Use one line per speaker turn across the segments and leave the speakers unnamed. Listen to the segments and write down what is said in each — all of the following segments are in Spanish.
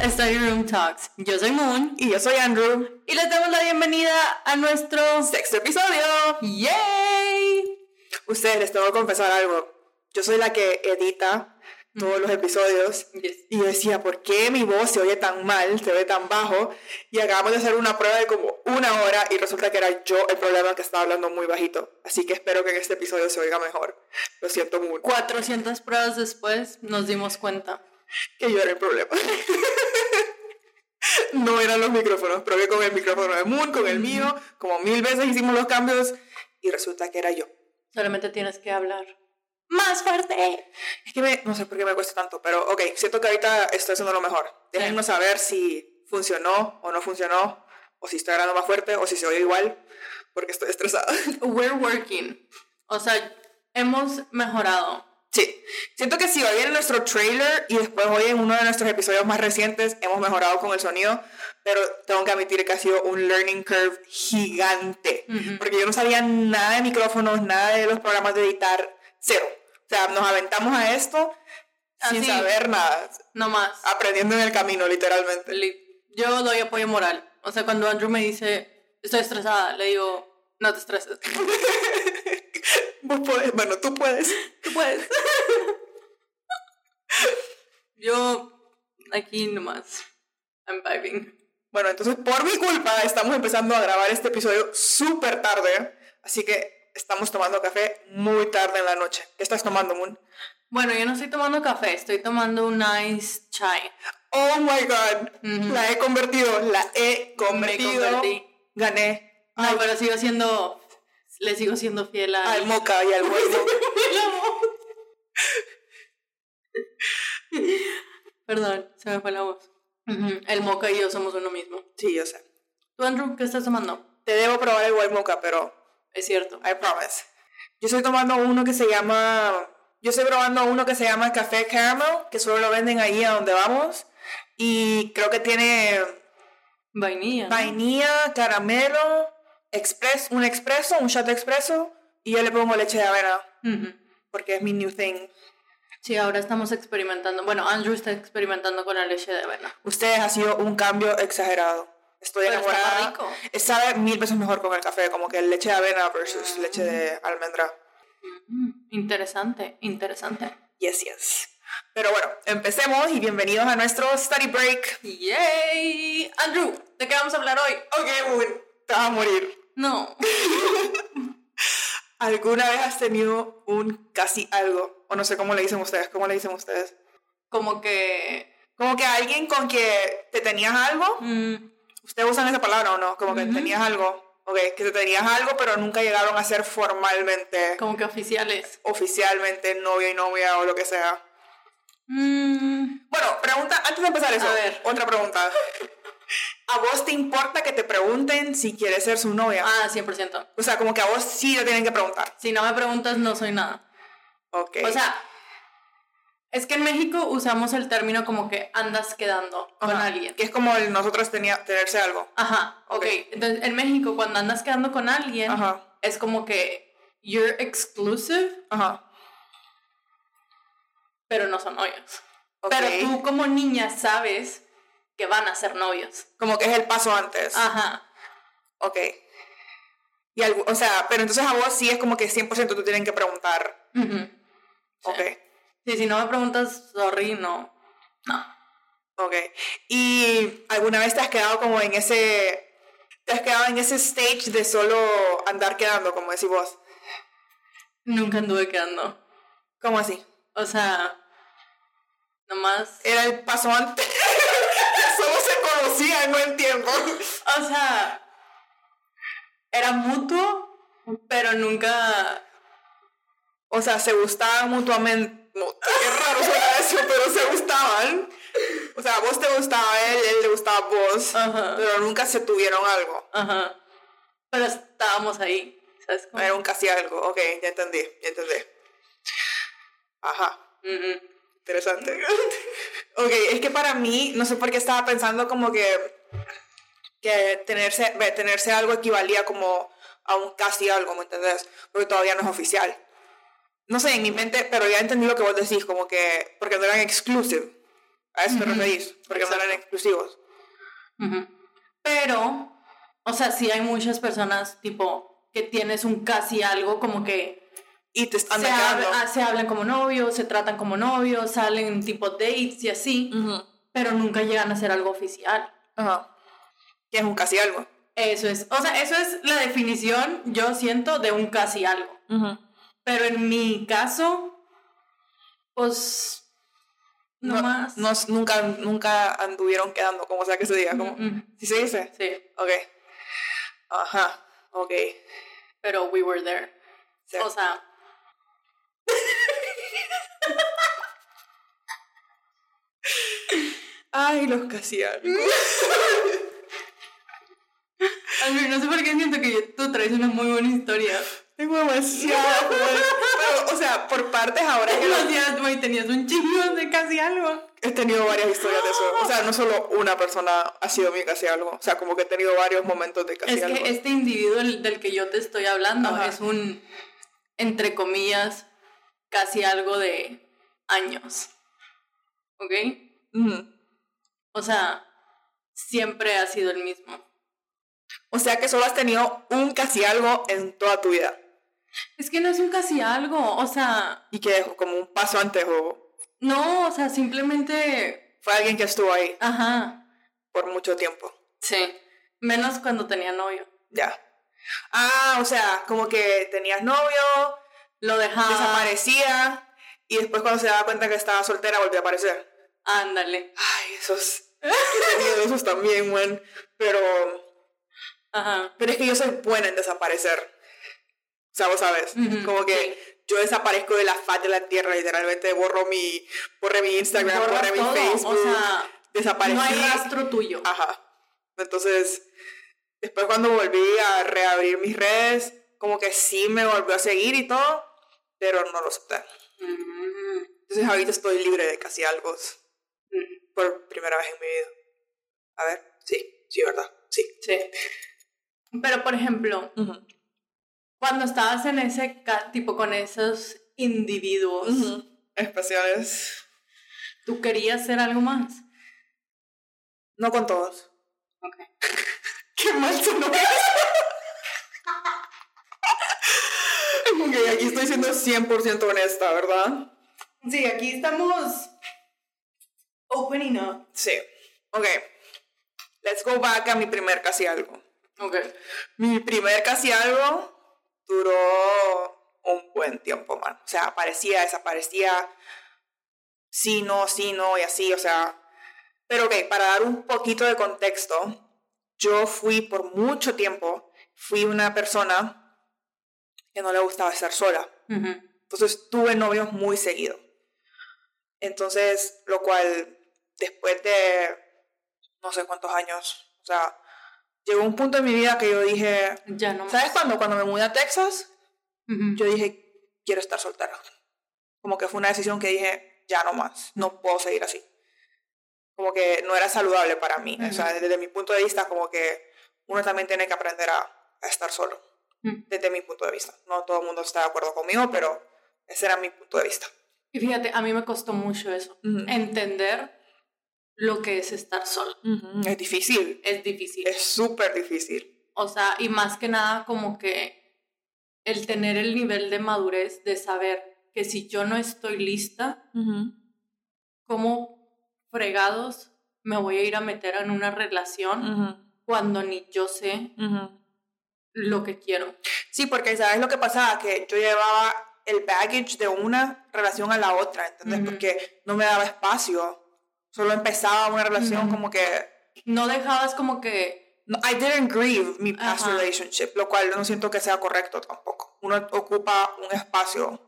a Study Room Talks. Yo soy Moon.
Y yo soy Andrew.
Y les damos la bienvenida a nuestro
sexto episodio.
¡Yay!
Ustedes, les tengo que confesar algo. Yo soy la que edita todos los episodios. Y decía, ¿por qué mi voz se oye tan mal, se oye tan bajo? Y acabamos de hacer una prueba de como una hora y resulta que era yo el problema que estaba hablando muy bajito. Así que espero que en este episodio se oiga mejor. Lo siento mucho.
400 pruebas después nos dimos cuenta.
Que yo era el problema. no eran los micrófonos. Probé con el micrófono de Moon, con el mío. Como mil veces hicimos los cambios y resulta que era yo.
Solamente tienes que hablar más fuerte.
Es que me, no sé por qué me cuesta tanto, pero ok, siento que ahorita estoy haciendo lo mejor. Déjenme saber si funcionó o no funcionó, o si estoy hablando más fuerte, o si se oye igual, porque estoy estresada.
We're working. O sea, hemos mejorado.
Sí, siento que si hoy en nuestro trailer y después hoy en uno de nuestros episodios más recientes hemos mejorado con el sonido, pero tengo que admitir que ha sido un learning curve gigante, porque yo no sabía nada de micrófonos, nada de los programas de editar, cero. O sea, nos aventamos a esto sin saber nada.
No más.
Aprendiendo en el camino, literalmente.
Yo doy apoyo moral. O sea, cuando Andrew me dice, estoy estresada, le digo, no te estreses.
Vos puedes, bueno, tú puedes.
Tú puedes. Yo aquí nomás. I'm vibing.
Bueno, entonces por mi culpa estamos empezando a grabar este episodio súper tarde. Así que estamos tomando café muy tarde en la noche. ¿Qué estás tomando, Moon?
Bueno, yo no estoy tomando café, estoy tomando un nice chai.
Oh my god, la he convertido, la he convertido. Gané.
No, pero sigo siendo le sigo siendo fiel
al moca y al hueso.
Perdón, se me fue la voz. El moca y yo somos uno mismo.
Sí, yo sé.
¿Tú, Andrew, qué estás tomando?
Te debo probar el white mocha, pero...
Es cierto.
I promise. Yo estoy tomando uno que se llama... Yo estoy probando uno que se llama Café Caramel, que solo lo venden ahí a donde vamos. Y creo que tiene...
Vainilla.
Vainilla, caramelo, express, un expreso, un shot de expreso, y yo le pongo leche de avena, porque es mi new thing.
Sí, ahora estamos experimentando. Bueno, Andrew está experimentando con la leche de avena.
Ustedes ha sido un cambio exagerado. Estoy enamorada. rico. Sabe mil veces mejor con el café, como que leche de avena versus leche de almendra.
Interesante, interesante.
Yes, yes. Pero bueno, empecemos y bienvenidos a nuestro study break.
¡Yay! Andrew, ¿de qué vamos a hablar hoy?
Ok, te vas a morir.
No.
¿Alguna vez has tenido un casi algo? O no sé cómo le dicen ustedes, ¿cómo le dicen ustedes?
Como que...
Como que alguien con que te tenías algo.
Mm.
¿Ustedes usan esa palabra o no? Como que tenías algo. Ok, que te tenías algo, pero nunca llegaron a ser formalmente.
Como que oficiales.
Oficialmente novia y novia o lo que sea.
Mm.
Bueno, pregunta, antes de empezar eso,
a ver.
otra pregunta. ¿A vos te importa que te pregunten si quieres ser su novia?
Ah, 100%.
O sea, como que a vos sí te tienen que preguntar.
Si no me preguntas, no soy nada.
Ok.
O sea, es que en México usamos el término como que andas quedando con alguien.
Que es como el nosotros tenía, tenerse algo.
Ajá, ok. Entonces, en México, cuando andas quedando con alguien, es como que you're exclusive.
Ajá.
Pero no son novios. Pero tú como niña sabes que van a ser novios.
Como que es el paso antes.
Ajá.
Ok. Y algo, o sea, pero entonces a vos sí es como que 100% tú tienen que preguntar. Ok.
Sí, si no me preguntas, sorry, no. No.
Ok. ¿Y alguna vez te has quedado como en ese... ¿Te has quedado en ese stage de solo andar quedando, como decís vos?
Nunca anduve quedando.
¿Cómo así?
O sea, nomás...
Era el paso antes. Conocían, no entiendo.
O sea, era mutuo, pero nunca...
O sea, se gustaban mutuamente. No, qué raro suena eso, pero se gustaban. O sea, vos te gustaba él, él le gustaba a vos, pero nunca se tuvieron algo.
Ajá. Pero estábamos ahí, ¿sabes cómo?
Era un casi algo, ok, ya entendí, ya entendí. Ajá. Interesante. ok, es que para mí, no sé por qué estaba pensando como que, que tenerse, tenerse algo equivalía como a un casi algo, ¿me entendés? Porque todavía no es oficial. No sé, en mi mente, pero ya entendí lo que vos decís, como que, porque no eran exclusive. A eso te referís, porque no eran exclusivos.
Pero, o sea, sí hay muchas personas, tipo, que tienes un casi algo como que...
Y te están
se, ah, se hablan como novios, se tratan como novios, salen tipo dates y así, pero nunca llegan a ser algo oficial.
Ajá. Que es un casi algo.
Eso es. O sea, eso es la definición, yo siento, de un casi algo. Pero en mi caso, pues no, más.
No, nunca, nunca anduvieron quedando, como sea que se diga. Como, ¿Sí se dice?
Sí.
Ok. Ajá, ok.
Pero we were there. O sea.
Ay, los casi algo.
no sé por qué siento que tú traes una muy buena historia.
Tengo demasiado. Pero, o sea, por partes ahora
que. Lo... tenías un chingo de casi algo.
He tenido varias historias de eso. O sea, no solo una persona ha sido mi casi algo. O sea, como que he tenido varios momentos de casi algo.
Es que este individuo del, que yo te estoy hablando es un, entre comillas, casi algo de años. ¿Ok? O sea, siempre ha sido el mismo.
O sea que solo has tenido un casi algo en toda tu vida.
Es que no es un casi algo, o sea...
¿Y que como un paso antes o...?
No, o sea, simplemente...
Fue alguien que estuvo ahí.
Ajá.
Por mucho tiempo.
Sí. Menos cuando tenía novio.
Ya. Ah, o sea, como que tenías novio,
lo dejaba.
Desaparecía y después cuando se daba cuenta que estaba soltera volvió a aparecer.
Ándale.
Ay, esos... He tenido esos también, man. Pero...
Ajá.
Pero es que yo soy buena en desaparecer. O sea, vos sabes, como que yo desaparezco de la faz de la tierra, literalmente borro mi, borré mi Instagram, borré mi Facebook, o sea, desaparecí.
No hay rastro tuyo.
Ajá. Entonces, después cuando volví a reabrir mis redes, como que sí me volvió a seguir y todo, pero no lo acepté. Entonces ahorita estoy libre de casi algo por primera vez en mi vida. A ver, sí, sí, ¿verdad? Sí.
Sí. Pero, por ejemplo, cuando estabas en ese tipo con esos individuos
especiales,
¿tú querías hacer algo más?
No con todos.
Ok.
Qué mal sonó Ok, aquí estoy siendo 100% honesta, ¿verdad?
Sí, aquí estamos opening up.
Sí. Ok. Let's go back a mi primer casi algo.
Ok.
Mi primer casi algo duró un buen tiempo, man. O sea, aparecía, desaparecía, sí, no, sí, no, y así, o sea. Pero ok, para dar un poquito de contexto, yo fui por mucho tiempo, fui una persona que no le gustaba estar sola. Entonces tuve novios muy seguido. Entonces, lo cual, después de no sé cuántos años, o sea, llegó un punto en mi vida que yo dije,
ya no
¿sabes cuándo? Cuando me mudé a Texas, yo dije, quiero estar soltera. Como que fue una decisión que dije, ya no más, no puedo seguir así. Como que no era saludable para mí. O sea, desde mi punto de vista, como que uno también tiene que aprender a, a estar solo. Desde mi punto de vista. No todo el mundo está de acuerdo conmigo, pero ese era mi punto de vista.
Y fíjate, a mí me costó mucho eso. Entender lo que es estar solo.
Es difícil.
Es difícil.
Es súper difícil.
O sea, y más que nada como que el tener el nivel de madurez de saber que si yo no estoy lista, ¿cómo fregados me voy a ir a meter en una relación cuando ni yo sé lo que quiero?
Sí, porque sabes lo que pasaba, que yo llevaba el baggage de una relación a la otra, ¿entendés? Porque no me daba espacio Solo empezaba una relación como que...
No dejabas como que...
I didn't grieve mi past relationship, lo cual no siento que sea correcto tampoco. Uno ocupa un espacio.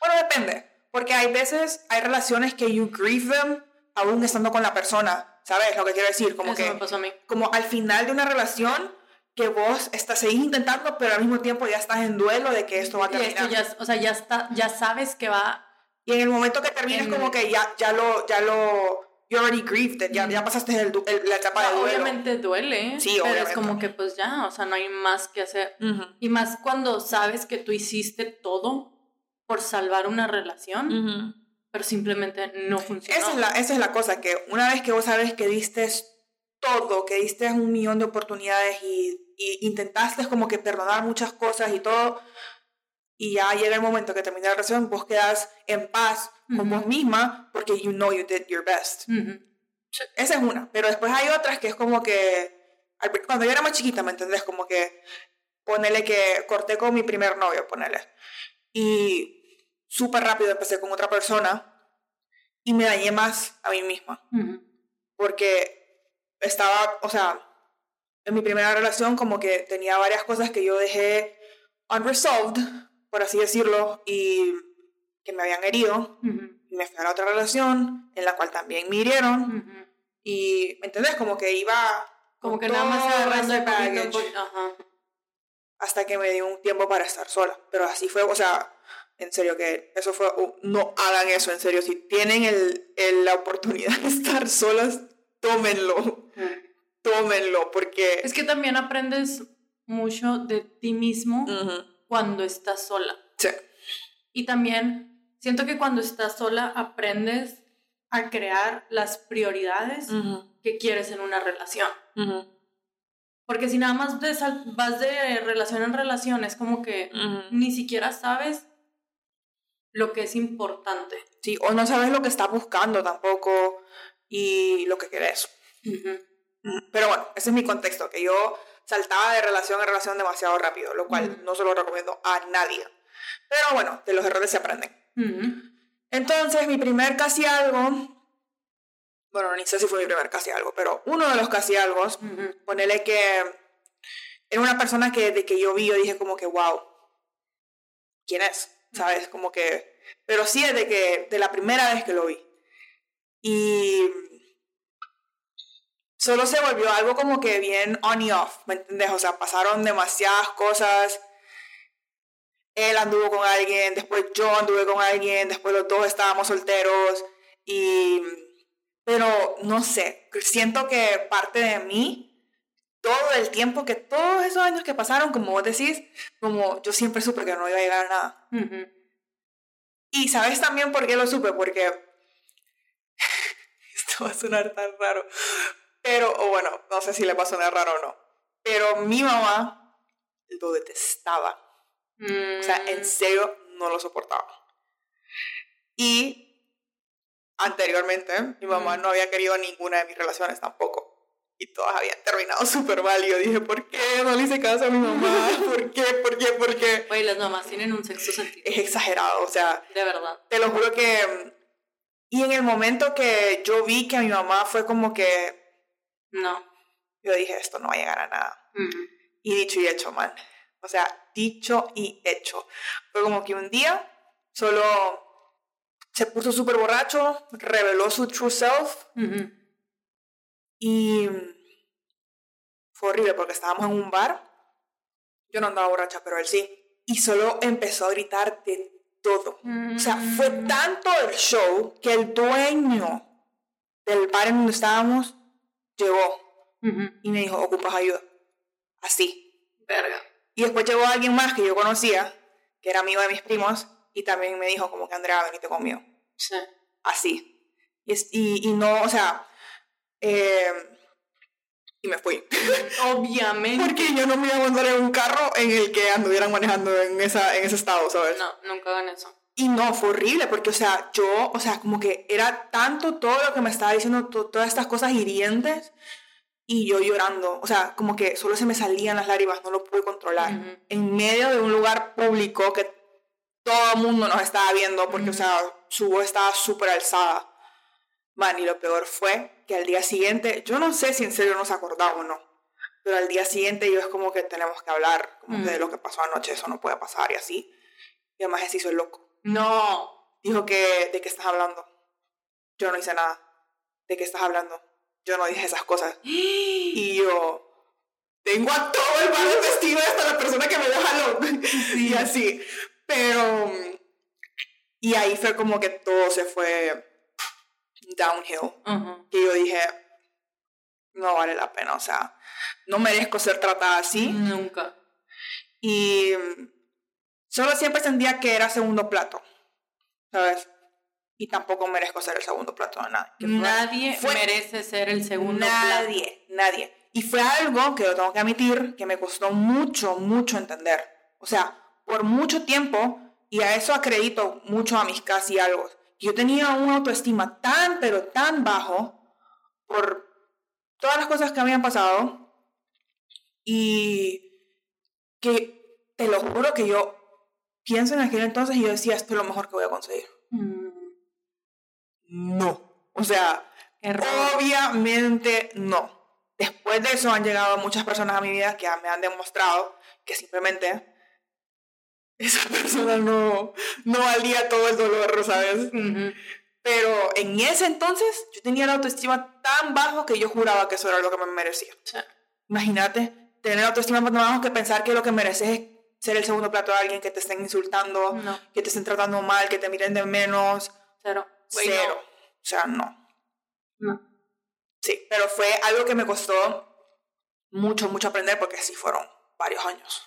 Bueno, depende. Porque hay veces, hay relaciones que you grieve them aún estando con la persona. ¿Sabes lo que quiero decir? Como que...
Me pasó a mí.
Como al final de una relación que vos estás, seguís intentando, pero al mismo tiempo ya estás en duelo de que esto va a terminar.
Y esto ya, o sea, ya, está, ya sabes que va
y en el momento que termines, como que ya, ya lo, ya lo, you already grieved it, ya, ya pasaste el, la etapa de duelo.
Obviamente duele, sí, pero es como que pues ya, o sea, no hay más que hacer. Y más cuando sabes que tú hiciste todo por salvar una relación, pero simplemente no funcionó.
Esa es la, esa es la cosa, que una vez que vos sabes que diste todo, que diste un millón de oportunidades y, y intentaste como que perdonar muchas cosas y todo, y ya llega el momento que termina la relación, vos quedas en paz con vos misma porque you know you did your best. Esa es una, pero después hay otras que es como que, cuando yo era más chiquita, ¿me entendés? Como que, ponele que corté con mi primer novio, ponele. Y súper rápido empecé con otra persona y me dañé más a mí misma. Porque estaba, o sea, en mi primera relación como que tenía varias cosas que yo dejé unresolved por así decirlo, y que me habían herido. Y me fui a la otra relación, en la cual también me hirieron. Y, ¿me entendés? Como que iba...
Como que nada más agarrando
el Hasta que me dio un tiempo para estar sola. Pero así fue, o sea, en serio que eso fue... no hagan eso, en serio. Si tienen el, el, la oportunidad de estar solas, tómenlo. Tómenlo, porque...
Es que también aprendes mucho de ti mismo cuando estás sola.
Sí.
Y también siento que cuando estás sola aprendes a crear las prioridades que quieres en una relación. Porque si nada más vas de relación en relación, es como que ni siquiera sabes lo que es importante.
Sí, o no sabes lo que estás buscando tampoco y lo que querés. Pero bueno, ese es mi contexto, que yo saltaba de relación a relación demasiado rápido, lo cual no se lo recomiendo a nadie. Pero bueno, de los errores se aprenden. Entonces, mi primer casi algo, bueno, ni sé si fue mi primer casi algo, pero uno de los casi algo, ponele que era una persona que de que yo vi, yo dije como que, wow, ¿quién es? ¿Sabes? Como que, pero sí desde que, de la primera vez que lo vi. Y solo se volvió algo como que bien on y off, ¿me entiendes? O sea, pasaron demasiadas cosas. Él anduvo con alguien, después yo anduve con alguien, después los dos estábamos solteros y... Pero no sé, siento que parte de mí, todo el tiempo que, todos esos años que pasaron, como vos decís, como yo siempre supe que no iba a llegar a nada. Y sabes también por qué lo supe, porque esto va a sonar tan raro, pero, o bueno, no sé si le pasó nada raro o no. Pero mi mamá lo detestaba. O sea, en mm. serio, no lo soportaba. Y anteriormente, mi mamá no había querido ninguna de mis relaciones tampoco. Y todas habían terminado súper mal. Y yo dije, ¿por qué no le hice caso a mi mamá? ¿Por qué? ¿Por qué? ¿Por qué?
Oye, las mamás tienen un sexo sentido.
Es exagerado, o sea.
De verdad.
Te lo juro que. Y en el momento que yo vi que mi mamá fue como que
no.
Yo dije, esto no va a llegar a nada. Y dicho y hecho, man. O sea, dicho y hecho. Fue como que un día solo se puso súper borracho, reveló su true self. Y fue horrible porque estábamos en un bar. Yo no andaba borracha, pero él sí. Y solo empezó a gritar de todo. O sea, fue mm. tanto el show que el dueño del bar en donde estábamos llegó y me dijo, ocupas ayuda. Así.
Verga.
Y después llegó alguien más que yo conocía, que era amigo de mis primos, y también me dijo como que Andrea, venite conmigo.
Sí.
Así. Y, y, y no, o sea, eh, y me fui.
Obviamente.
Porque yo no me iba a mandar en un carro en el que anduvieran manejando en, esa, en ese estado, ¿sabes?
No, nunca hagan eso.
Y no, fue horrible, porque, o sea, yo, o sea, como que era tanto todo lo que me estaba diciendo, todas estas cosas hirientes, y yo llorando, o sea, como que solo se me salían las lágrimas, no lo pude controlar. En medio de un lugar público que todo el mundo nos estaba viendo, porque, o sea, su voz estaba súper alzada. Man, y lo peor fue que al día siguiente, yo no sé si en serio nos acordaba o no, pero al día siguiente yo es como que tenemos que hablar como de lo que pasó anoche, eso no puede pasar y así. Y además se hizo loco.
No.
Dijo que, ¿de qué estás hablando? Yo no hice nada. ¿De qué estás hablando? Yo no dije esas cosas. Y yo, tengo a todo el barrio vestido hasta la persona que me dejó Sí. y así. Pero, y ahí fue como que todo se fue downhill. Que yo dije, no vale la pena, o sea, no merezco ser tratada así.
Nunca.
Y Solo siempre sentía que era segundo plato, ¿sabes? y tampoco merezco ser el segundo plato de nadie.
nadie merece ser el segundo
plato. Nadie, nadie. Y fue algo que lo tengo que admitir que me costó mucho, mucho entender. O sea, por mucho tiempo, y a eso acredito mucho a mis casi algo, yo tenía una autoestima tan, pero tan bajo por todas las cosas que habían pasado y que te lo juro que yo pienso en aquel entonces y yo decía, esto es lo mejor que voy a conseguir. Mm. No. O sea, obviamente no. Después de eso han llegado muchas personas a mi vida que me han demostrado que simplemente esa persona no, no valía todo el dolor, ¿sabes? Pero en ese entonces yo tenía la autoestima tan bajo que yo juraba que eso era lo que me merecía. Imagínate tener la autoestima tan bajo que pensar que lo que mereces es ser el segundo plato de alguien que te estén insultando, que te estén tratando mal, que te miren de menos.
Cero.
Cero. O sea, no. No. Sí, pero fue algo que me costó mucho, mucho aprender porque sí fueron varios años.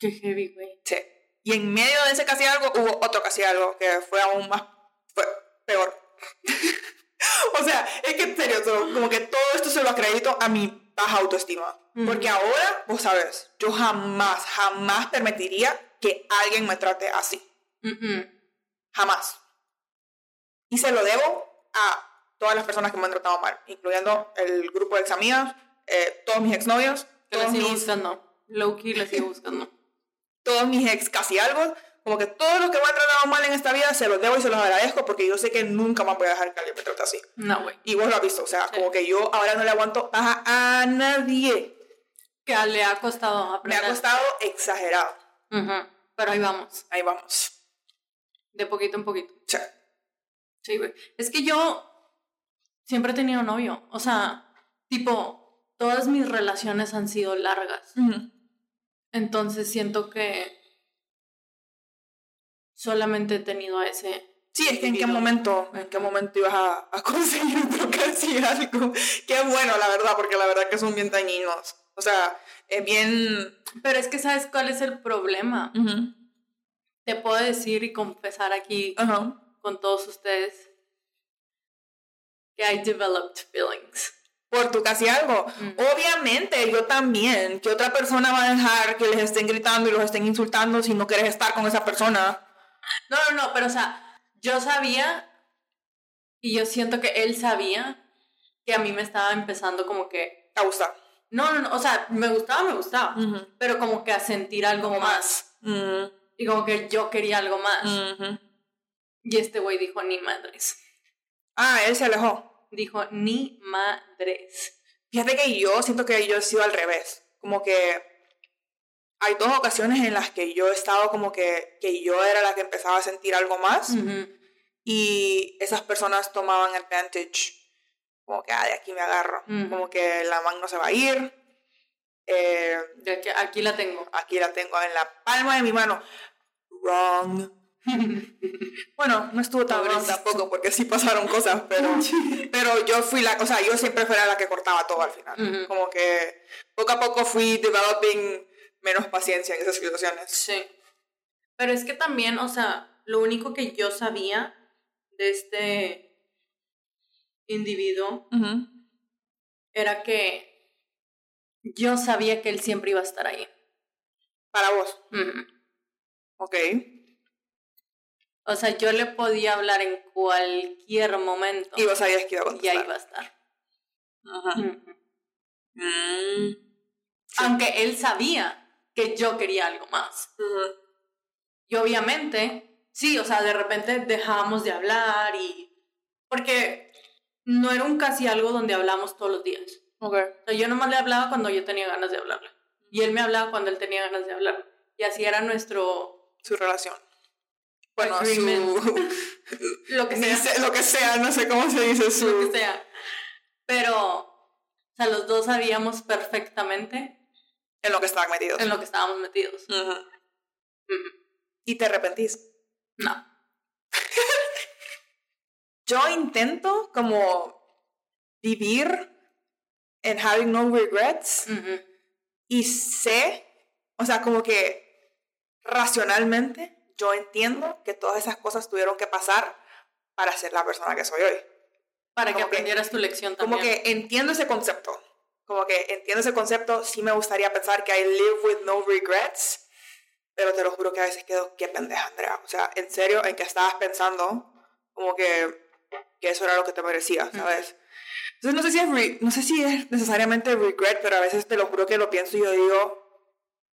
Qué heavy, güey.
Sí. Y en medio de ese casi algo hubo otro casi algo que fue aún más, fue peor. o sea, es que en serio, como que todo esto se lo acredito a mi baja autoestima. Porque ahora, vos sabes, yo jamás, jamás permitiría que alguien me trate así. Jamás. Y se lo debo a todas las personas que me han tratado mal, incluyendo el grupo de ex amigas, eh, todos mis exnovios. Todos
sigo buscando. Low-key la sigo buscando.
todos mis ex casi algo. Como que todos los que me han tratado mal en esta vida se los debo y se los agradezco porque yo sé que nunca más voy a dejar que alguien me trate así.
No, güey.
Y vos lo has visto, o sea, como que yo ahora no le aguanto a, a nadie.
Que le ha costado aprender.
Me ha costado exagerado.
Pero ahí vamos.
Ahí vamos.
De poquito en poquito.
Sí.
Sí, güey. Es que yo siempre he tenido novio. O sea, tipo, todas mis relaciones han sido largas. Entonces siento que solamente he tenido a ese.
Sí, es que en qué momento, en qué momento ibas a, a conseguir otro casi algo. Qué bueno, la verdad, porque la verdad que son bien dañinos. O sea, es bien.
Pero es que sabes cuál es el problema. Te puedo decir y confesar aquí con todos ustedes que I developed feelings.
Por tu casi algo. Mm. Obviamente, yo también. Que otra persona va a dejar que les estén gritando y los estén insultando si no quieres estar con esa persona.
No, no, no, pero o sea, yo sabía y yo siento que él sabía que a mí me estaba empezando como que...
A gustar.
No, no, no, o sea, me gustaba, me gustaba, pero como que a sentir algo más. Y como que yo quería algo más. Y este güey dijo, ni madres.
Ah, él se alejó.
Dijo, ni madres.
Fíjate que yo siento que yo he sido al revés. Como que hay dos ocasiones en las que yo he estado como que, que yo era la que empezaba a sentir algo más. Y esas personas tomaban advantage. Como que, ah, de aquí me agarro. Como que la mano no se va a ir. Eh,
aquí, aquí la tengo.
Aquí la tengo en la palma de mi mano. Wrong. bueno, no estuvo tan wrong tampoco porque sí pasaron cosas, pero, pero yo fui la, o sea, yo siempre fui la que cortaba todo al final. Como que poco a poco fui developing menos paciencia en esas situaciones.
Sí. Pero es que también, o sea, lo único que yo sabía de este individuo era que yo sabía que él siempre iba a estar ahí.
Para vos. Ok.
O sea, yo le podía hablar en cualquier momento.
Y vos sabías que iba a
contestar. Y ahí iba a estar. Mm. Aunque él sabía que yo quería algo más. Y obviamente, sí, o sea, de repente dejábamos de hablar y... Porque no era un casi algo donde hablamos todos los días.
Okay.
O sea, yo nomás le hablaba cuando yo tenía ganas de hablarle. Y él me hablaba cuando él tenía ganas de hablar. Y así era nuestro...
Su relación. Bueno, su...
lo que sea.
lo que sea, no sé cómo se dice su...
Lo que sea. Pero, o sea, los dos sabíamos perfectamente...
En lo que estaban metidos.
En lo que estábamos metidos.
¿Y te arrepentís?
No.
Yo intento como vivir en having no regrets y sé, o sea, como que racionalmente yo entiendo que todas esas cosas tuvieron que pasar para ser la persona que soy hoy.
Para que aprendieras tu lección también.
Como que entiendo ese concepto. Como que entiendo ese concepto. Sí me gustaría pensar que I live with no regrets. Pero te lo juro que a veces quedo, qué pendeja, Andrea. O sea, en serio, en que estabas pensando como que, que eso era lo que te merecía, ¿sabes? Entonces no sé, si es no sé si es necesariamente regret, pero a veces te lo juro que lo pienso y yo digo,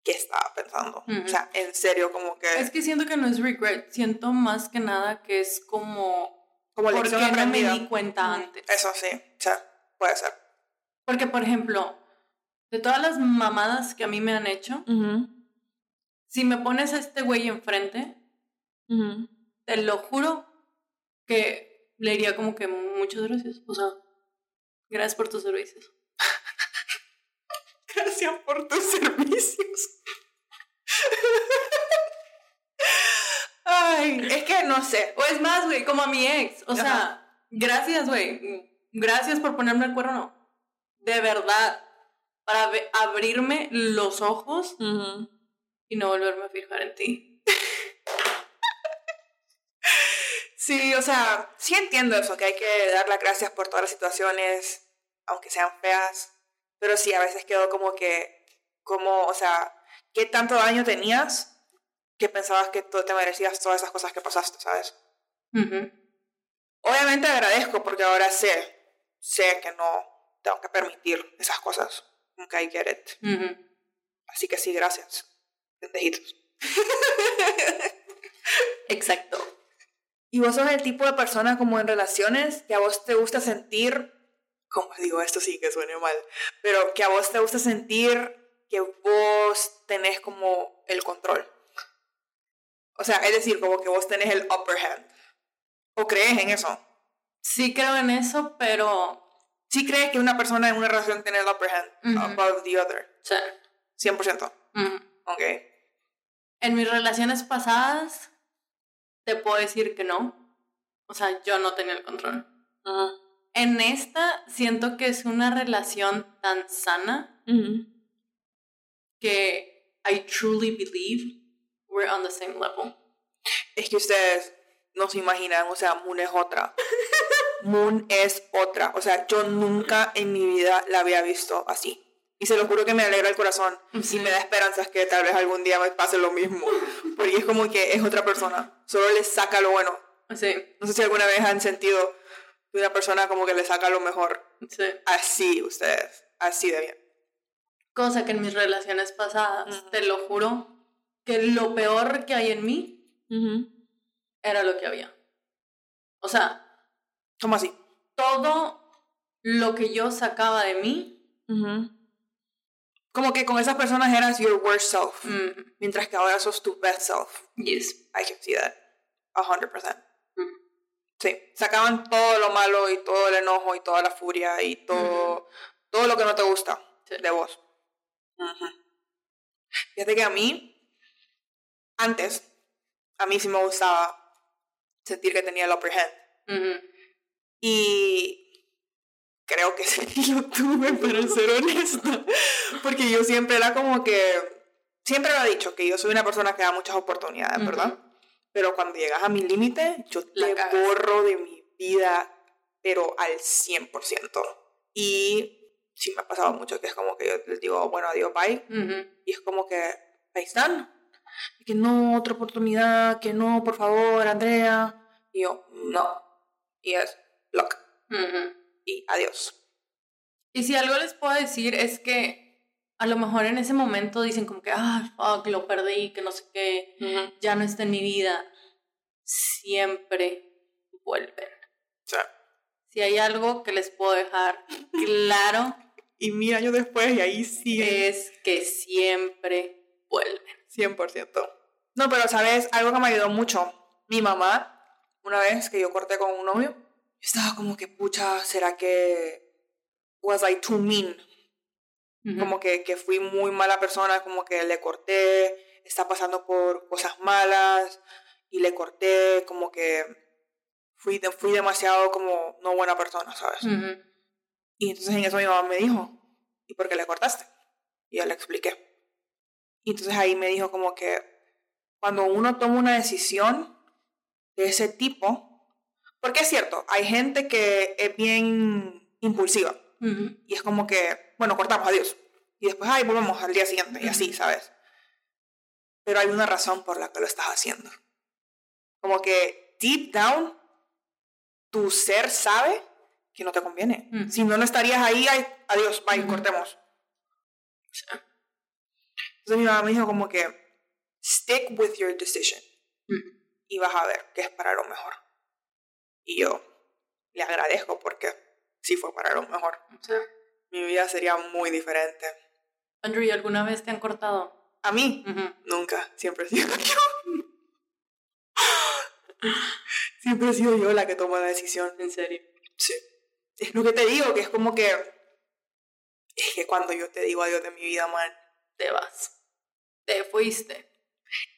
¿qué estaba pensando? O sea, en serio, como que...
Es que siento que no es regret, siento más que nada que es como... Como lección ¿Por no me di cuenta antes?
Eso sí, o sea, puede ser.
Porque, por ejemplo, de todas las mamadas que a mí me han hecho, si me pones a este güey enfrente, te lo juro que le diría como que muchas gracias. O sea, gracias por tus servicios.
gracias por tus servicios. Ay, es que no sé.
O es más, güey, como a mi ex. O sea, gracias, güey. Gracias por ponerme el cuerno. De verdad. Para abrirme los ojos y no volverme a fijar en ti.
Sí, o sea, sí entiendo eso, que hay que dar las gracias por todas las situaciones, aunque sean feas, pero sí, a veces quedó como que, como, o sea, ¿qué tanto daño tenías que pensabas que tú te merecías todas esas cosas que pasaste, ¿sabes? Obviamente agradezco porque ahora sé, sé que no tengo que permitir esas cosas, nunca I get it. Así que sí, gracias, pendejitos.
Exacto.
Y vos sos el tipo de persona como en relaciones que a vos te gusta sentir, como digo, esto sí que suene mal, pero que a vos te gusta sentir que vos tenés como el control. O sea, es decir, como que vos tenés el upper hand. ¿O crees en eso?
Sí creo en eso, pero...
Sí crees que una persona en una relación tiene el upper hand above the other.
Sí.
100%. Ok.
En mis relaciones pasadas te puedo decir que no. O sea, yo no tenía el control. En esta siento que es una relación tan sana que I truly believe we're on the same level.
Es que ustedes no se imaginan, o sea, Moon es otra. Moon es otra. O sea, yo nunca en mi vida la había visto así. Y se lo juro que me alegra el corazón y me da esperanzas que tal vez algún día me pase lo mismo. Porque es como que es otra persona. Solo le saca lo bueno.
Sí.
No sé si alguna vez han sentido que una persona como que le saca lo mejor.
Sí.
Así ustedes. Así de bien.
Cosa que en mis relaciones pasadas, te lo juro, que lo peor que hay en mí era lo que había. O sea.
¿Cómo así?
Todo lo que yo sacaba de mí
como que con esas personas eras your worst self, mm. mientras que ahora sos tu best self.
Yes.
I can see that. A hundred percent. Mm. Sí, sacaban todo lo malo y todo el enojo y toda la furia y todo, todo lo que no te gusta de vos. Fíjate que a mí, antes, a mí sí me gustaba sentir que tenía el upper hand. Y creo que sí lo tuve, para ser honesta. Porque yo siempre era como que. Siempre lo he dicho, que yo soy una persona que da muchas oportunidades, ¿verdad? Pero cuando llegas a mi límite, yo te borro de mi vida, pero al 100%. Y sí me ha pasado mucho que es como que yo les digo, bueno, adiós, bye. Y es como que, ahí están. Y que no, otra oportunidad, que no, por favor, Andrea. Y yo, no. Y es, look y adiós.
Y si algo les puedo decir es que a lo mejor en ese momento dicen como que, ah, fuck, lo perdí, que no sé qué, ya no está en mi vida. Siempre vuelven. Si hay algo que les puedo dejar claro.
y mil años después, y ahí sí.
Es que siempre vuelven.
100%. No, pero sabes, algo que me ayudó mucho. Mi mamá, una vez que yo corté con un novio, estaba como que, pucha, ¿será que was I too mean? Como que, que fui muy mala persona, como que le corté, está pasando por cosas malas y le corté, como que fui, fui demasiado como no buena persona, ¿sabes? Y entonces en eso mi mamá me dijo, ¿y por qué le cortaste? Y yo le expliqué. Y entonces ahí me dijo como que, cuando uno toma una decisión de ese tipo, porque es cierto, hay gente que es bien impulsiva y es como que, bueno, cortamos, adiós. Y después, ay, volvemos al día siguiente y así, ¿sabes? Pero hay una razón por la que lo estás haciendo. Como que deep down, tu ser sabe que no te conviene. Si no, no estarías ahí, ay, adiós, bye, cortemos. Entonces mi mamá me dijo como que, stick with your decision. Y vas a ver que es para lo mejor. Y yo le agradezco porque sí fue para lo mejor. Mi vida sería muy diferente.
Andrew, ¿y alguna vez te han cortado?
¿A mí? Nunca. Siempre he sido yo. Siempre he sido yo la que toma la decisión.
¿En serio?
Sí. Es lo que te digo, que es como que... Es que cuando yo te digo adiós de mi vida, man...
Te vas. Te fuiste.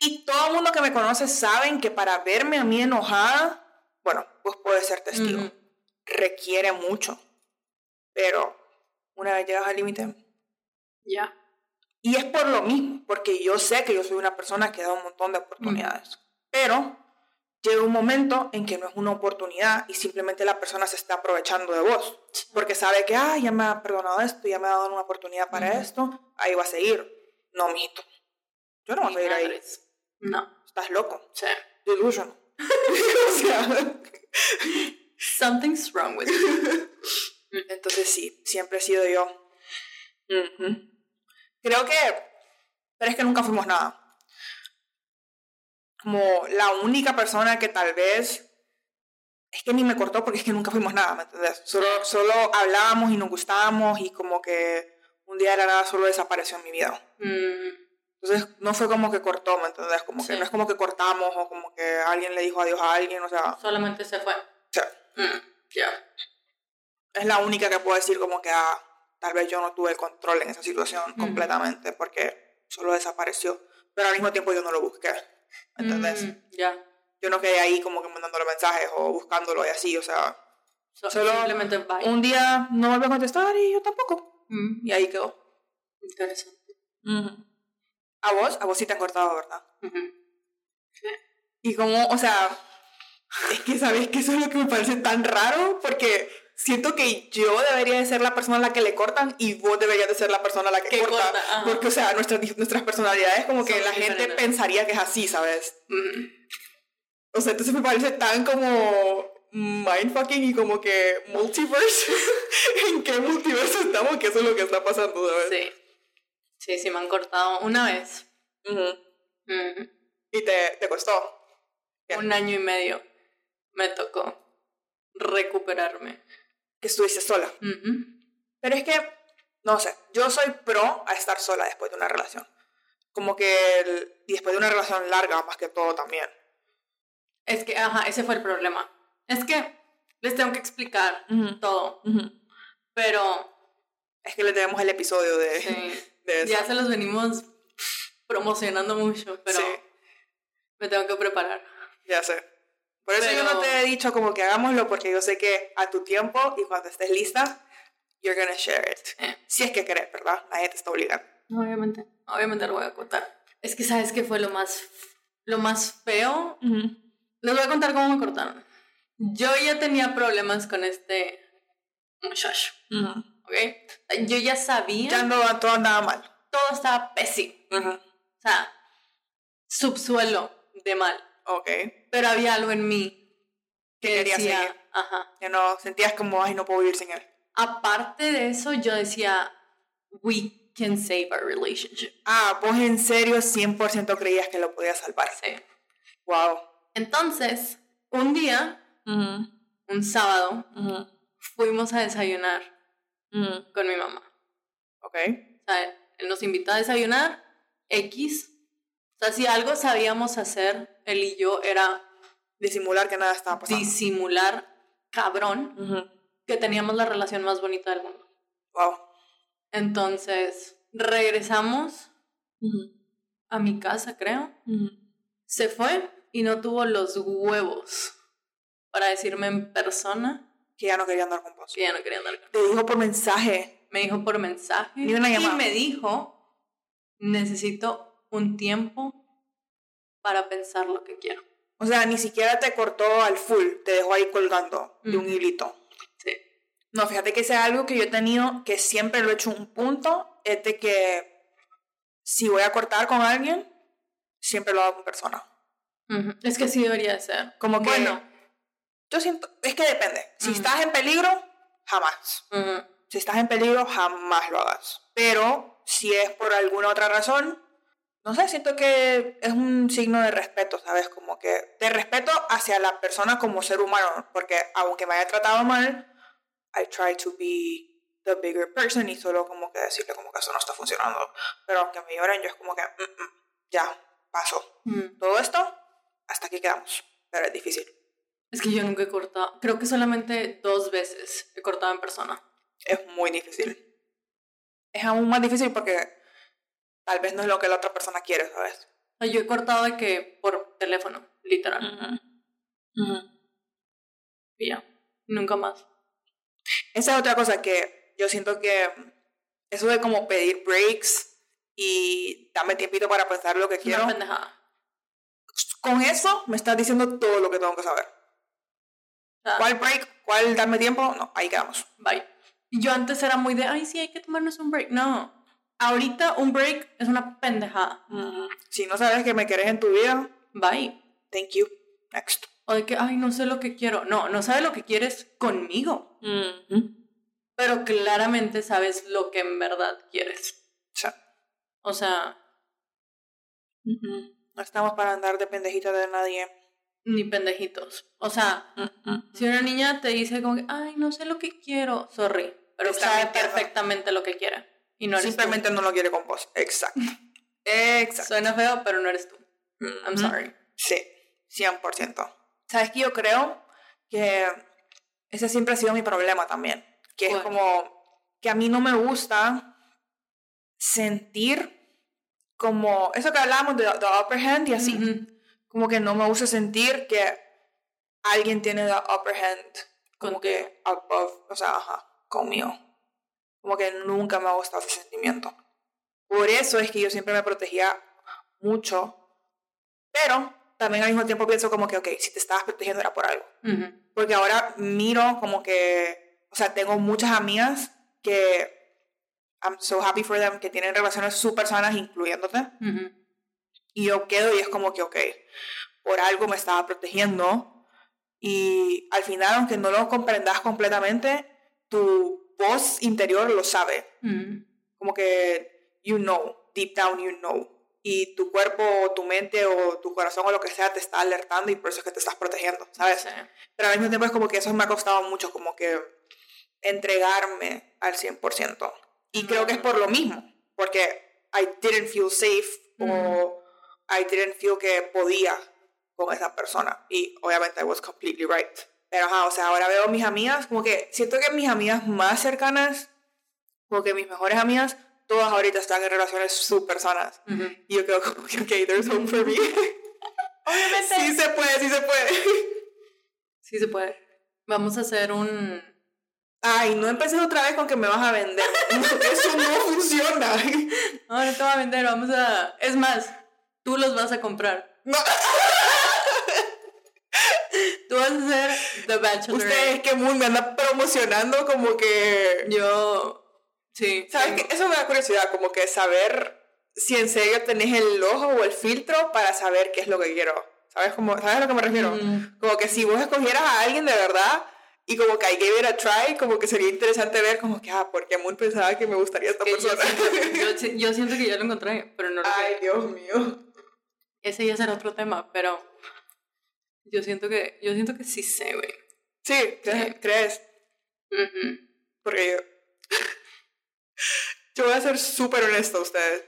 Y todo el mundo que me conoce saben que para verme a mí enojada, bueno, pues puede ser testigo. Requiere mucho. Pero una vez llegas al límite.
Ya.
Y es por lo mismo, porque yo sé que yo soy una persona que da un montón de oportunidades. Pero llega un momento en que no es una oportunidad y simplemente la persona se está aprovechando de vos. Porque sabe que, ah, ya me ha perdonado esto, ya me ha dado una oportunidad para esto, ahí va a seguir. No, mijito. Yo no voy a ir ahí.
No.
¿Estás loco?
Sí.
Delusion. o sea.
Something's wrong with you.
Entonces sí, siempre he sido yo. Creo que. Pero es que nunca fuimos nada. Como la única persona que tal vez. Es que ni me cortó porque es que nunca fuimos nada, ¿me? Solo, solo hablábamos y nos gustábamos y como que un día de la nada solo desapareció en mi vida.
Mm.
Entonces no fue como que cortó, ¿me entiendes? Como que no es como que cortamos o como que alguien le dijo adiós a alguien, o sea...
Solamente se fue.
Sí.
Mm, ya.
Es la única que puedo decir como que ah, tal vez yo no tuve el control en esa situación completamente porque solo desapareció. Pero al mismo tiempo yo no lo busqué, ¿me entiendes?
Mm, ya.
Yo no quedé ahí como que mandándole mensajes o buscándolo y así, o sea...
solo simplemente bye.
un día no volvió a contestar y yo tampoco. Y ahí quedó.
Interesante.
A vos, a vos sí te han cortado, ¿verdad?
Sí.
Y como, o sea, es que sabes que eso es lo que me parece tan raro, porque siento que yo debería de ser la persona a la que le cortan y vos deberías de ser la persona a la que, corta. porque, o sea, nuestras, nuestras personalidades como que la gente pensaría que es así, ¿sabes? O sea, entonces me parece tan como mindfucking y como que multiverse. ¿En qué multiverso estamos? Que eso es lo que está pasando, ¿sabes?
Sí. Sí, sí, me han cortado una vez.
¿Y te, te costó?
Un año y medio me tocó recuperarme.
Que estuviste sola. Pero es que, no sé, yo soy pro a estar sola después de una relación. Como que, y después de una relación larga más que todo también.
Es que, ajá, ese fue el problema. Es que les tengo que explicar todo. Pero...
Es que le tenemos el episodio de...
Sí. Ya se los venimos promocionando mucho, pero me tengo que preparar.
Ya sé. Por eso yo no te he dicho como que hagámoslo, porque yo sé que a tu tiempo y cuando estés lista, you're gonna share it. Eh. Si es que querés, ¿verdad? Nadie te está obligando.
Obviamente, obviamente lo voy a contar. Es que sabes que fue lo más, lo más feo. Les voy a contar cómo me cortaron. Yo ya tenía problemas con este muchacho. ¿Ok? Yo ya sabía.
Ya no, todo andaba mal.
Todo estaba pésimo. O sea, subsuelo de mal.
Ok.
Pero había algo en mí que
quería
decía,
seguir.
Ajá.
Ya no sentías como, ay, no puedo vivir sin él.
Aparte de eso, yo decía, we can save our relationship.
Ah, vos en serio 100% creías que lo podía salvar.
Sí.
Wow.
Entonces, un día, un sábado, fuimos a desayunar con mi mamá.
Ok.
O sea, él nos invitó a desayunar, X. O sea, si algo sabíamos hacer, él y yo, era...
Disimular que nada estaba pasando.
Disimular, cabrón, que teníamos la relación más bonita del mundo.
Wow.
Entonces, regresamos a mi casa, creo. Se fue y no tuvo los huevos para decirme en persona
que ya no quería andar con vos.
Que ya no quería andar con
Te dijo por mensaje.
Me dijo por mensaje.
Ni una llamada.
Y me dijo, necesito un tiempo para pensar lo que quiero.
O sea, ni siquiera te cortó al full, te dejó ahí colgando de un hilito.
Sí.
No, fíjate que sea algo que yo he tenido, que siempre lo he hecho un punto, es de que si voy a cortar con alguien, siempre lo hago con persona.
Es que así debería ser.
Como que, bueno, yo siento, es que depende. Si estás en peligro, jamás. Si estás en peligro, jamás lo hagas. Pero si es por alguna otra razón, no sé, siento que es un signo de respeto, ¿sabes? Como que de respeto hacia la persona como ser humano, porque aunque me haya tratado mal, I try to be the bigger person y solo como que decirle como que eso no está funcionando. Pero aunque me lloren, yo es como que, mm, mm, ya, pasó.
Mm.
Todo esto, hasta aquí quedamos. Pero es difícil.
Es que yo nunca he cortado, creo que solamente dos veces he cortado en persona.
Es muy difícil. Es aún más difícil porque tal vez no es lo que la otra persona quiere, ¿sabes?
Yo he cortado de que por teléfono, literal. Y ya, nunca más.
Esa es otra cosa que yo siento que eso de como pedir breaks y dame tiempito para pensar lo que quiero.
Una pendejada.
Con eso me estás diciendo todo lo que tengo que saber. ¿Cuál break? ¿Cuál darme tiempo? No, ahí quedamos.
Bye. Yo antes era muy de, ay, sí, hay que tomarnos un break. No, ahorita un break es una pendejada.
Si no sabes que me quieres en tu vida,
bye.
Thank you. Next.
O de que, ay, no sé lo que quiero. No, no sabes lo que quieres conmigo. Pero claramente sabes lo que en verdad quieres. O sea.
No estamos para andar de pendejita de nadie.
Ni pendejitos. O sea, si una niña te dice como que, ay, no sé lo que quiero, sorry. Pero sabe perfectamente lo que quiere. Y no
Simplemente no lo quiere con vos. Exacto. Exacto.
Suena feo, pero no eres tú. I'm sorry.
Sí, 100%. ¿Sabes qué? Yo creo que ese siempre ha sido mi problema también. Que es como que a mí no me gusta sentir como eso que hablábamos de the upper hand y así. Como que no me gusta sentir que alguien tiene the upper hand como que above, o sea, ajá, conmigo. Como que nunca me ha gustado ese sentimiento. Por eso es que yo siempre me protegía mucho, pero también al mismo tiempo pienso como que, ok, si te estabas protegiendo era por algo. Porque ahora miro como que, o sea, tengo muchas amigas que I'm so happy for them, que tienen relaciones súper sanas, incluyéndote. Y yo quedo y es como que, ok, por algo me estaba protegiendo. Y al final, aunque no lo comprendas completamente, tu voz interior lo sabe.
Mm.
Como que, you know, deep down you know. Y tu cuerpo o tu mente o tu corazón o lo que sea te está alertando y por eso es que te estás protegiendo, ¿sabes? Pero al mismo tiempo es como que eso me ha costado mucho, como que entregarme al 100%. Y creo que es por lo mismo, porque I didn't feel safe o mm. I didn't feel que podía con esa persona. Y obviamente I was completely right. Pero ajá, o sea, ahora veo mis amigas, como que siento que mis amigas más cercanas, como que mis mejores amigas, todas ahorita están en relaciones súper sanas. Y yo creo como que, ok, there's hope for me.
Obviamente.
Sí se puede, sí se puede.
Sí se puede. Vamos a hacer un...
Ay, no empecé otra vez con que me vas a vender. Eso no funciona.
No, no te voy a vender, vamos a... Es más, tú los vas a comprar.
No.
Tú vas a ser The Bachelor.
Ustedes que Moon me anda promocionando como que...
Yo... Sí.
¿Sabes qué? Eso me da curiosidad, como que saber si en serio tenés el ojo o el filtro para saber qué es lo que quiero. ¿Sabes, cómo, ¿sabes a lo que me refiero?
Mm.
Como que si vos escogieras a alguien de verdad y como que I gave it a try, como que sería interesante ver como que, ah, porque Moon pensaba que me gustaría esta persona.
Yo siento, yo, siento, que ya lo encontré, pero no lo
Ay, Dios mío.
Ese ya será otro tema, pero yo siento que, yo siento que sí sé, güey.
Sí, ¿crees? Porque yo, yo voy a ser súper honesta a ustedes.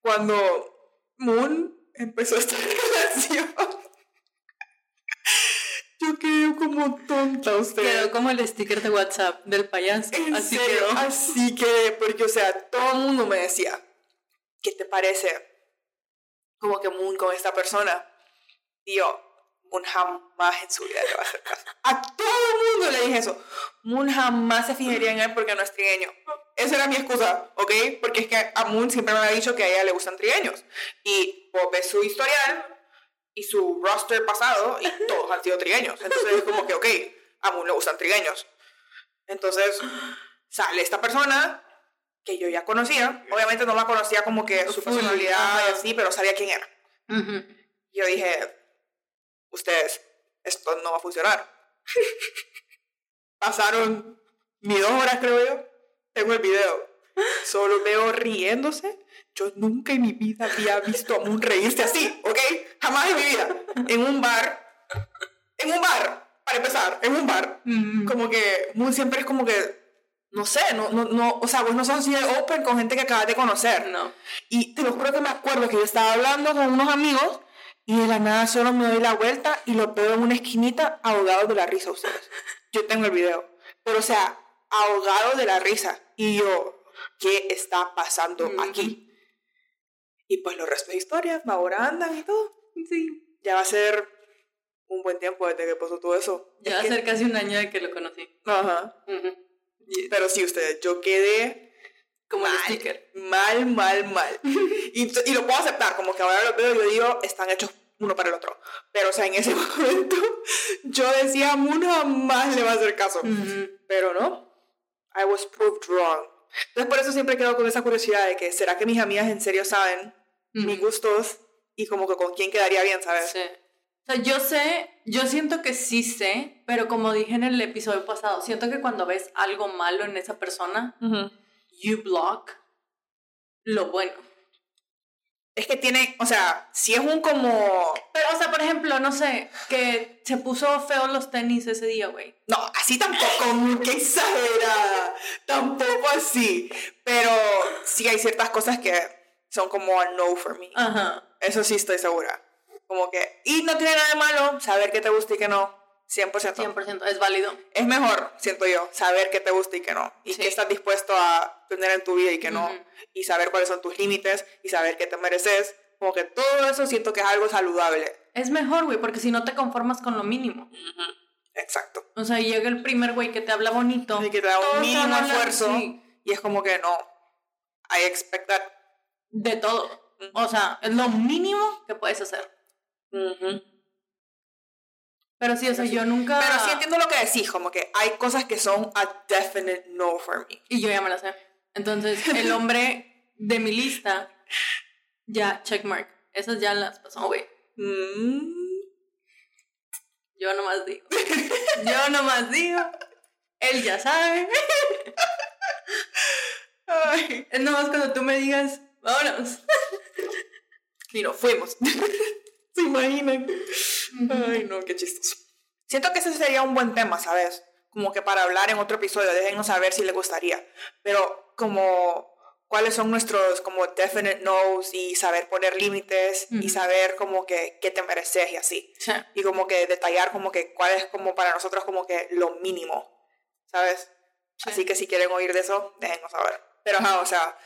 Cuando Moon empezó esta relación, yo quedé como tonta usted.
Quedó como el sticker de WhatsApp del payaso.
así serio? Así que, porque, o sea, todo el mundo me decía, ¿qué te parece? Como que Moon con esta persona. Y yo, Moon jamás en su vida le va a hacer caso. A todo el mundo le dije eso. Moon jamás se fijaría en él porque no es trigueño. Esa era mi excusa, ¿ok? Porque es que a Moon siempre me había dicho que a ella le gustan trigueños. Y vos ves su historial, y su roster pasado y todos han sido trigueños. Entonces es como que, ok, a Moon le gustan trigueños. Entonces sale esta persona que yo ya conocía. Obviamente no la conocía como que su personalidad y así, pero sabía quién era. Yo dije, ustedes, esto no va a funcionar. Pasaron ni dos horas, creo yo. Tengo el video. Solo veo riéndose. Yo nunca en mi vida había visto a Moon reírse así, ¿ok? Jamás en mi vida. En un bar. En un bar, para empezar, en un bar. Como que Moon siempre es como que no sé, no, no, no, o sea, vos no sos así de open con gente que acabas de conocer.
No.
Y te lo juro que me acuerdo que yo estaba hablando con unos amigos y de la nada solo me doy la vuelta y lo veo en una esquinita ahogado de la risa ustedes. Yo tengo el video. Pero o sea, ahogado de la risa. Y yo, ¿qué está pasando aquí? Y pues los restos de historias, ahora andan y todo.
Sí.
Ya va a ser un buen tiempo desde que pasó todo eso.
Ya va a ser casi un año de que lo conocí.
Ajá. Pero sí, ustedes, yo quedé
como
mal,
el sticker.
Mal, mal, mal. y, y, lo puedo aceptar, como que ahora lo veo y yo digo, están hechos uno para el otro. Pero, o sea, en ese momento yo decía, uno jamás le va a hacer caso. Pero no, I was proved wrong. Entonces, por eso siempre quedo con esa curiosidad de que, ¿será que mis amigas en serio saben mis gustos y como que con quién quedaría bien, ¿sabes?
Sí. O sea, yo sé, yo siento que sí sé, pero como dije en el episodio pasado, siento que cuando ves algo malo en esa persona, you block lo bueno.
Es que tiene, o sea, si es un como...
Pero, o sea, por ejemplo, no sé, que se puso feo los tenis ese día, güey.
No, así tampoco, que exagerada. tampoco así. Pero sí hay ciertas cosas que son como a no for me.
Ajá.
Eso sí estoy segura. Como que, y no tiene nada de malo saber qué te gusta y qué no. 100%.
100%, es válido.
Es mejor, siento yo, saber qué te gusta y qué no. Y qué estás dispuesto a tener en tu vida y qué no. Y saber cuáles son tus límites y saber qué te mereces. Como que todo eso siento que es algo saludable.
Es mejor, güey, porque si no te conformas con lo mínimo.
Exacto.
O sea, llega el primer güey que te habla bonito.
Y que te da un mínimo esfuerzo. Y es como que no. I expect that.
De todo. O sea, es lo mínimo que puedes hacer. Pero sí, o sea, yo nunca...
Pero sí entiendo lo que decís, como que hay cosas que son a definite no for me.
Y yo ya me las sé. Entonces, el hombre de mi lista, ya, checkmark. Esas ya las pasó, güey.
Mm.
Yo nomás digo. yo nomás digo. Él ya sabe.
Ay.
Es nomás cuando tú me digas, vámonos.
y nos fuimos. ¿Se imaginan? Ay, no, qué chistoso. Siento que ese sería un buen tema, ¿sabes? Como que para hablar en otro episodio, déjenos saber si les gustaría. Pero como cuáles son nuestros como definite no's y saber poner límites y saber como que qué te mereces y así.
Sí.
Y como que detallar como que cuál es como para nosotros como que lo mínimo, ¿sabes?
Sí.
Así que si quieren oír de eso, déjenos saber. Pero ajá, o sea...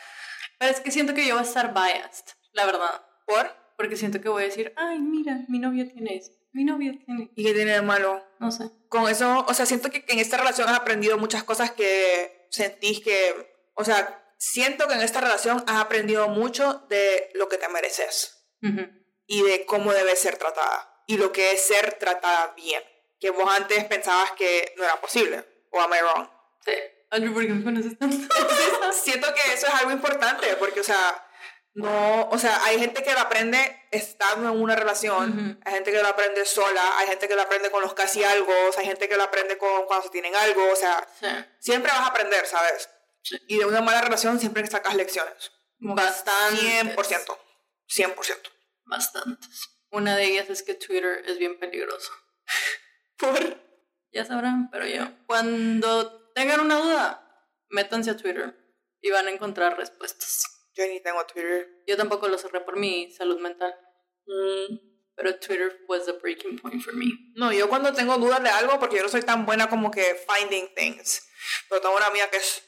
Pero es que siento que yo voy a estar biased, la verdad.
¿Por?
Porque siento que voy a decir, ay, mira, mi novio tiene eso, mi novio tiene...
¿Y qué tiene de malo?
No sé.
Con eso, o sea, siento que en esta relación has aprendido muchas cosas que sentís que, o sea, siento que en esta relación has aprendido mucho de lo que te mereces y de cómo debes ser tratada y lo que es ser tratada bien, que vos antes pensabas que no era posible, o am I wrong?
Sí. Andrew, ¿por qué me conoces tanto?
siento que eso es algo importante, porque, o sea, no, o sea, hay gente que lo aprende estando en una relación, hay gente que lo aprende sola, hay gente que lo aprende con los casi algo, hay gente que lo aprende con cuando se tienen algo, o sea,
Sí.
siempre vas a aprender, ¿sabes? Y de una mala relación siempre sacas lecciones.
Bastante.
100%. 100%.
Bastantes. Una de ellas es que Twitter es bien peligroso.
Por...
Ya sabrán, pero yo. Cuando tengan una duda, métanse a Twitter y van a encontrar respuestas.
Yo ni tengo Twitter.
Yo tampoco lo cerré por mi salud mental.
Mm.
Pero Twitter was the breaking point for me.
No, yo cuando tengo dudas de algo, porque yo no soy tan buena como que finding things. Pero tengo una amiga que es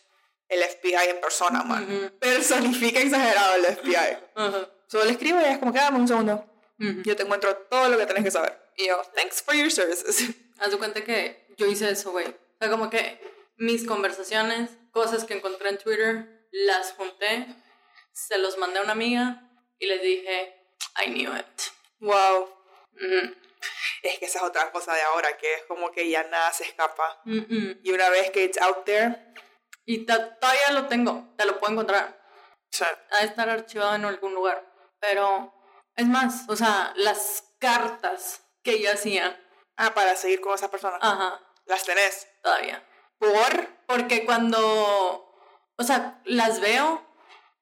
el FBI en persona, man.
Ujú.
Personifica exagerado el FBI.
Ajá.
Solo le escribo y es como que dame un segundo.
Ujú.
Yo te encuentro todo lo que tenés que saber. Y yo, thanks for your services.
Haz de cuenta que yo hice eso, güey. O sea, como que mis conversaciones, cosas que encontré en Twitter, las junté, se los mandé a una amiga y les dije, I knew it.
wow. Es que esa es otra cosa de ahora, que es como que ya nada se escapa. Y una vez que it's out there...
Y todavía lo tengo, te lo puedo encontrar. Sí. Ha de estar archivado en algún lugar. Pero es más, o sea, las cartas que yo hacía.
Ah, para seguir con esa persona. Ajá. ¿Las tenés?
Todavía.
¿Por?
Porque cuando, o sea, las veo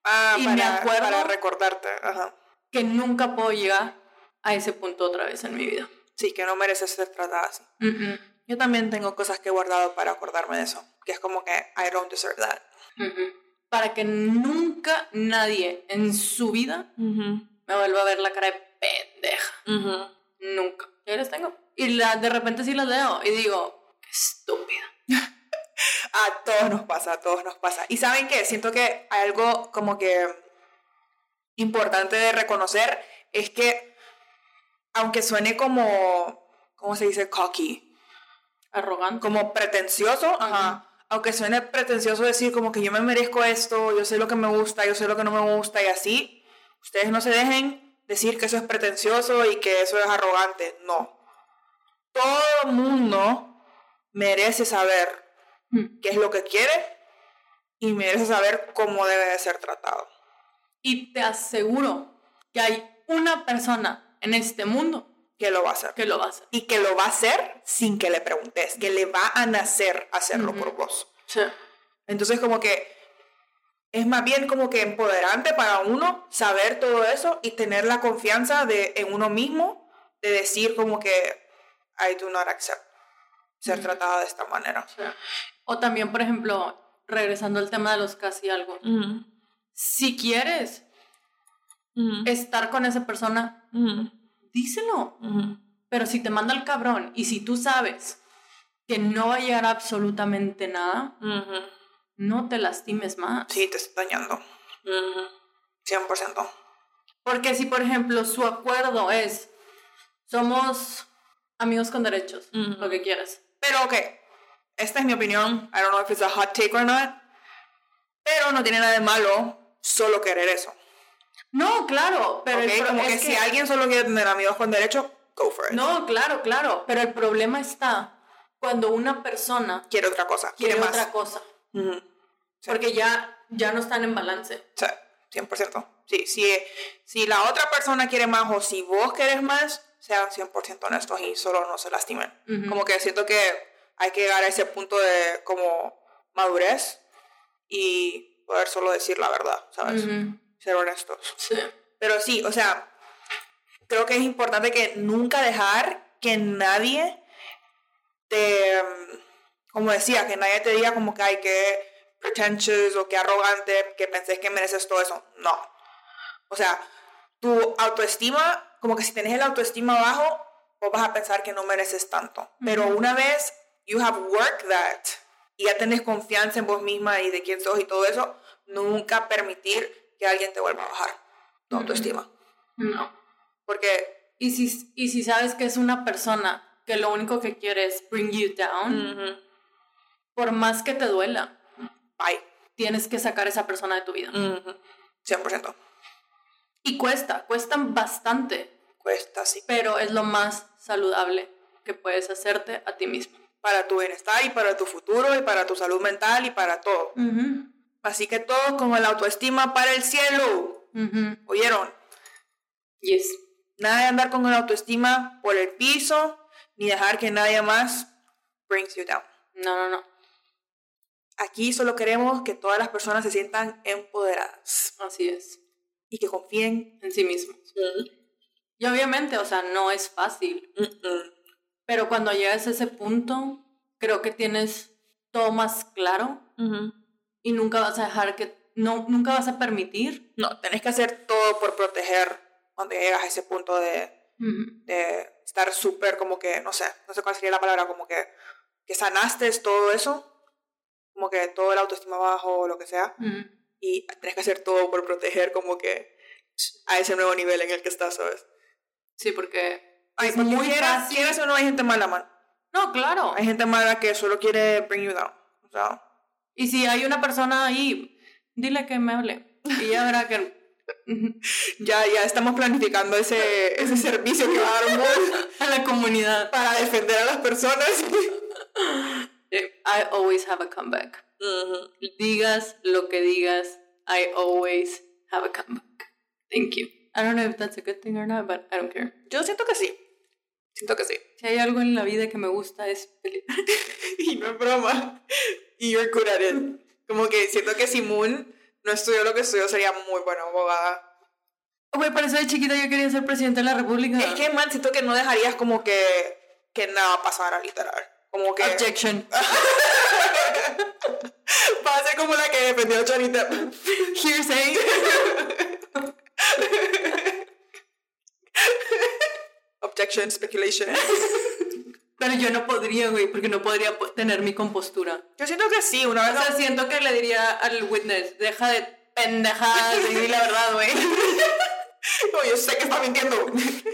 ah, y me acuerdo
para recordarte, Ajá.
que nunca puedo llegar a ese punto otra vez en mi vida.
Sí, que no mereces ser tratada así. Yo también tengo cosas que he guardado para acordarme de eso, que es como que I don't deserve that.
Para que nunca nadie en su vida me vuelva a ver la cara de pendeja. Nunca. Ya las tengo. Y la, de repente sí las leo y digo, qué estúpida.
A todos nos pasa, a todos nos pasa. Y saben qué, siento que hay algo como que importante de reconocer es que aunque suene como, ¿cómo se dice? Cocky.
Arrogante.
Como pretencioso, ajá. Aunque suene pretencioso decir como que yo me merezco esto, yo sé lo que me gusta, yo sé lo que no me gusta y así, ustedes no se dejen decir que eso es pretencioso y que eso es arrogante. No. Todo el mundo merece saber. Qué es lo que quiere y merece saber cómo debe de ser tratado.
Y te aseguro que hay una persona en este mundo
que lo va a hacer.
Que lo va a hacer.
Y que lo va a hacer sin que le preguntes, que le va a nacer hacerlo por vos. Sí. Entonces como que es más bien como que empoderante para uno saber todo eso y tener la confianza de, en uno mismo de decir como que I do not accept ser tratada de esta manera. Sí.
O también, por ejemplo, regresando al tema de los casi algo. Si quieres estar con esa persona, díselo. Pero si te manda el cabrón y si tú sabes que no va a llegar absolutamente nada, no te lastimes más.
Sí, te está dañando. 100%.
Porque si, por ejemplo, su acuerdo es, somos amigos con derechos, lo que quieras.
Pero, ok, esta es mi opinión. I don't know if it's a hot take or not. Pero no tiene nada de malo solo querer eso.
No, claro, pero
como que, si alguien solo quiere tener amigos con derecho, go for it.
No, claro, claro, pero el problema está cuando una persona
quiere otra cosa,
quiere, otra cosa. Porque ya, ya no están en balance.
Sí, 100%. Sí, si, si la otra persona quiere más o si vos querés más, sean 100% honestos y solo no se lastimen. Como que siento que hay que llegar a ese punto de como madurez y poder solo decir la verdad, ¿sabes? ser honestos. Sí. Pero sí, o sea, creo que es importante que nunca dejar que nadie te, como decía, que nadie te diga como que hay que pretentious o que arrogante, que pensés que mereces todo eso. No. O sea, tu autoestima, como que si tenés el autoestima bajo, vos vas a pensar que no mereces tanto. Pero una vez you have worked that y ya tenés confianza en vos misma y de quién sos y todo eso, nunca permitir que alguien te vuelva a bajar tu autoestima.
No.
Porque...
Y si, y si sabes que es una persona que lo único que quiere es bring you down, por más que te duela,
bye.
tienes que sacar a esa persona de tu vida.
100%.
Y cuesta, cuestan bastante.
Cuesta, sí.
Pero es lo más saludable que puedes hacerte a ti mismo.
Para tu bienestar y para tu futuro y para tu salud mental y para todo. Así que todos con el autoestima para el cielo. ¿Oyeron?
Yes.
Nada de andar con el autoestima por el piso, ni dejar que nadie más brings you down.
No, no, no.
Aquí solo queremos que todas las personas se sientan empoderadas.
Así es.
Y que confíen
en sí mismos. Y obviamente, o sea, no es fácil. Pero cuando llegas a ese punto, creo que tienes todo más claro y nunca vas a dejar que, no, nunca vas a permitir.
No, tenés que hacer todo por proteger cuando llegas a ese punto de, de estar súper como que, no sé, no sé cuál sería la palabra, como que, que sanaste todo eso, como que todo el autoestima bajo o lo que sea, y tenés que hacer todo por proteger como que a ese nuevo nivel en el que estás, ¿sabes?
Sí, porque...
es muy quieras, quieras o no hay gente mala, man.
No, claro.
Hay gente mala que solo quiere bring you down. O sea,
y si hay una persona ahí, dile que me hable. Y ya verá que
ya, ya estamos planificando ese, ese servicio que va a dar
a la comunidad
para defender a las personas.
I always have a comeback. Digas lo que digas, I always have a comeback. Thank you. I don't know if that's a good thing or not, but I don't care.
Yo siento que sí. Siento que sí.
Si hay algo en la vida que me gusta es pelear.
y no es broma. Y you're good at it. Como que siento que si Moon no estudió lo que estudió, sería muy buena abogada.
Güey, por eso de chiquita yo quería ser presidente de la república.
Es que, man, siento que no dejarías como que, que nada pasara, literal. Como que...
Objection.
Va a ser como la que defendió a Chanita.
Hearsay.
Speculation.
Pero yo no podría, güey, porque no podría tener mi compostura.
Yo siento que sí, una vez.
O sea, siento que le diría al witness, deja de pendejadas y di la verdad, güey.
No, yo sé que está mintiendo.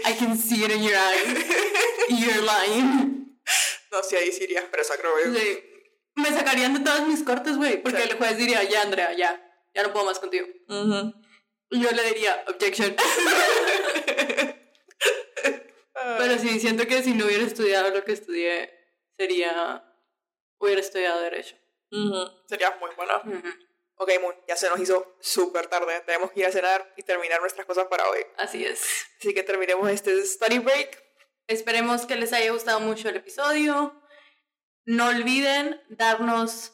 I can see it in your eyes. You're lying.
No, sí, ahí sí irías presa, creo yo.
Sí. Me sacarían de todas mis cortes, güey, porque el juez diría, ya, Andrea, ya, ya no puedo más contigo. Y yo le diría, objection. Pero sí, siento que si no hubiera estudiado lo que estudié, sería. hubiera estudiado Derecho.
Sería muy buena. Ok, Moon, ya se nos hizo súper tarde. Tenemos que ir a cenar y terminar nuestras cosas para hoy.
Así es.
Así que terminemos este study break.
Esperemos que les haya gustado mucho el episodio. No olviden darnos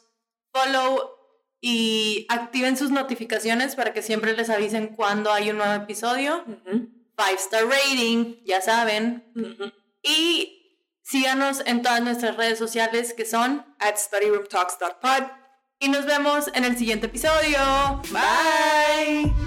follow y activen sus notificaciones para que siempre les avisen cuando hay un nuevo episodio five star rating, ya saben. Y síganos en todas nuestras redes sociales que son
at studyroomtalks.pod.
Y nos vemos en el siguiente episodio. Bye.